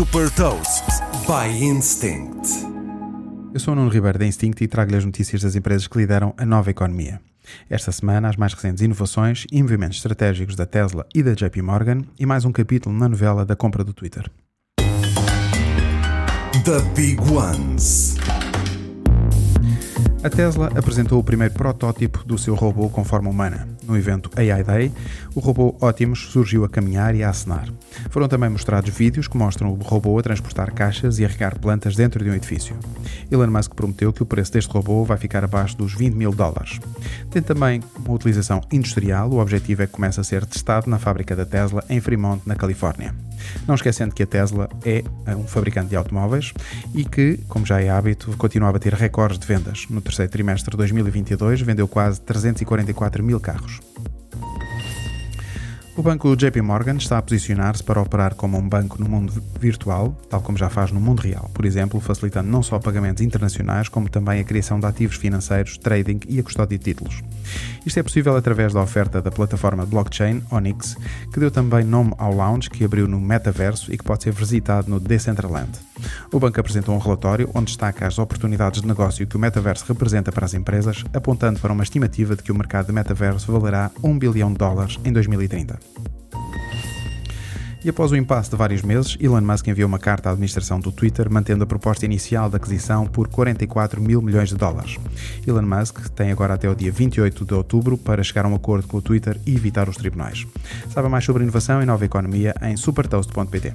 Super Toast by Instinct. Eu sou o Nuno Ribeiro da Instinct e trago-lhe as notícias das empresas que lideram a nova economia. Esta semana, as mais recentes inovações e movimentos estratégicos da Tesla e da JP Morgan e mais um capítulo na novela da compra do Twitter. The Big Ones. A Tesla apresentou o primeiro protótipo do seu robô com forma humana. No evento AI Day, o robô Optimus surgiu a caminhar e a acenar. Foram também mostrados vídeos que mostram o robô a transportar caixas e a regar plantas dentro de um edifício. Elon Musk prometeu que o preço deste robô vai ficar abaixo dos 20 mil dólares. Tem também uma utilização industrial, o objetivo é que comece a ser testado na fábrica da Tesla em Fremont, na Califórnia. Não esquecendo que a Tesla é um fabricante de automóveis e que, como já é hábito, continua a bater recordes de vendas. No terceiro trimestre de 2022, vendeu quase 344 mil carros. O banco JP Morgan está a posicionar-se para operar como um banco no mundo virtual, tal como já faz no mundo real, por exemplo, facilitando não só pagamentos internacionais, como também a criação de ativos financeiros, trading e a custódia de títulos. Isto é possível através da oferta da plataforma blockchain Onyx, que deu também nome ao lounge que abriu no metaverso e que pode ser visitado no Decentraland. O banco apresentou um relatório onde destaca as oportunidades de negócio que o metaverso representa para as empresas, apontando para uma estimativa de que o mercado de metaverso valerá 1 bilhão de dólares em 2030. E após o impasse de vários meses, Elon Musk enviou uma carta à administração do Twitter mantendo a proposta inicial de aquisição por 44 mil milhões de dólares. Elon Musk tem agora até o dia 28 de outubro para chegar a um acordo com o Twitter e evitar os tribunais. Saiba mais sobre inovação e nova economia em supertoast.pt.